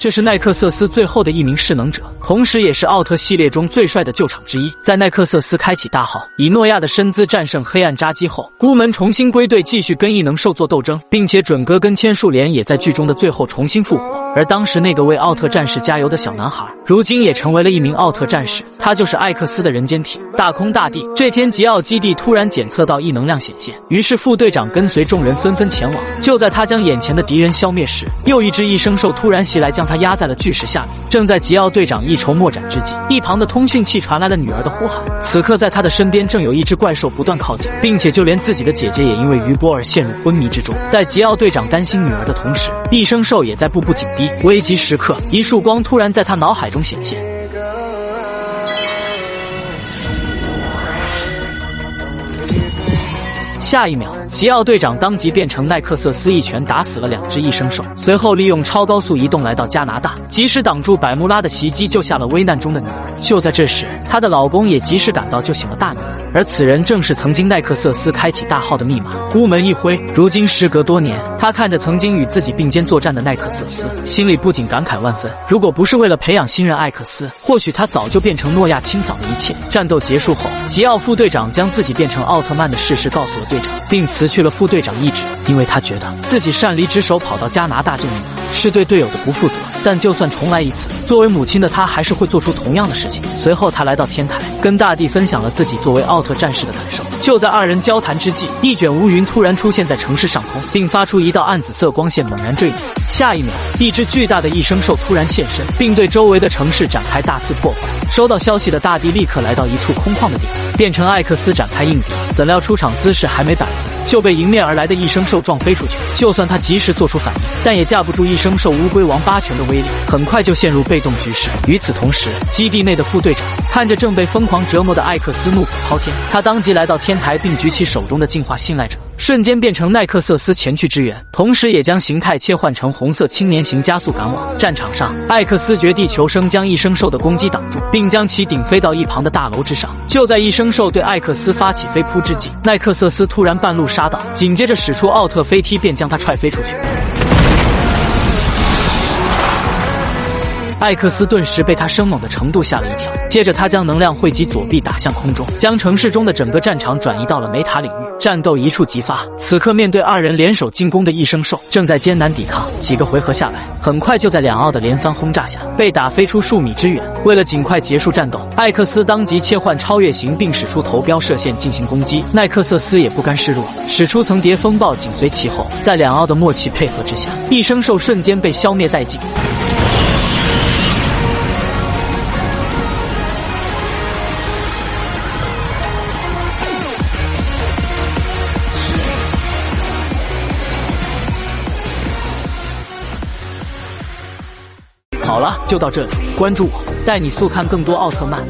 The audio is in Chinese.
这是奈克瑟斯最后的一名势能者，同时也是奥特系列中最帅的救场之一。在奈克瑟斯开启大号，以诺亚的身姿战胜黑暗扎基后，孤门重新归队，继续跟异能兽做斗争，并且准哥跟千树莲也在剧中的最后重新复活。而当时那个为奥特战士加油的小男孩，如今也成为了一名奥特战士，他就是艾克斯的人间体大空大地。这天，吉奥基地突然检测到异能量显现，于是副队长跟随众人纷纷前往。就在他将眼前的敌人消灭时，又一只异生兽突然袭来，将他压在了巨石下面。正在吉奥队长一筹莫展之际，一旁的通讯器传来了女儿的呼喊。此刻，在他的身边正有一只怪兽不断靠近，并且就连自己的姐姐也因为余波而陷入昏迷之中。在吉奥队长担心女儿的同时，异生兽也在步步紧逼。危急时刻，一束光突然在他脑海中显现。下一秒，吉奥队长当即变成奈克瑟斯，一拳打死了两只异生兽，随后利用超高速移动来到加拿大，及时挡住百慕拉的袭击，救下了危难中的女儿。就在这时，她的老公也及时赶到，救醒了大女儿。而此人正是曾经奈克瑟斯开启大号的密码。孤门一挥，如今时隔多年，他看着曾经与自己并肩作战的奈克瑟斯，心里不仅感慨万分。如果不是为了培养新人艾克斯，或许他早就变成诺亚清扫了一切。战斗结束后，吉奥副队长将自己变成奥特曼的事实告诉了队长，并辞去了副队长一职，因为他觉得自己擅离职守跑到加拿大救女儿，是对队友的不负责。但就算重来一次，作为母亲的她还是会做出同样的事情。随后，他来到天台，跟大地分享了自己作为奥特战士的感受。就在二人交谈之际，一卷乌云突然出现在城市上空，并发出一道暗紫色光线，猛然坠落。下一秒，一只巨大的异生兽突然现身，并对周围的城市展开大肆破坏。收到消息的大地立刻来到一处空旷的地方，变成艾克斯展开应敌。怎料出场姿势还没摆。就被迎面而来的一生兽撞飞出去。就算他及时做出反应，但也架不住一生兽乌龟王八拳的威力，很快就陷入被动局势。与此同时，基地内的副队长看着正被疯狂折磨的艾克斯，怒火滔天。他当即来到天台，并举起手中的进化信赖者。瞬间变成奈克瑟斯前去支援，同时也将形态切换成红色青年型加速赶往战场上。艾克斯绝地求生，将异生兽的攻击挡住，并将其顶飞到一旁的大楼之上。就在异生兽对艾克斯发起飞扑之际，奈克瑟斯突然半路杀到，紧接着使出奥特飞踢，便将他踹飞出去。艾克斯顿时被他生猛的程度吓了一跳，接着他将能量汇集左臂打向空中，将城市中的整个战场转移到了梅塔领域，战斗一触即发。此刻面对二人联手进攻的异生兽，正在艰难抵抗。几个回合下来，很快就在两奥的连番轰炸下被打飞出数米之远。为了尽快结束战斗，艾克斯当即切换超越型，并使出投标射线进行攻击。奈克瑟斯也不甘示弱，使出层叠风暴紧随其后，在两奥的默契配合之下，异生兽瞬间被消灭殆尽。好了，就到这里，关注我，带你速看更多奥特曼。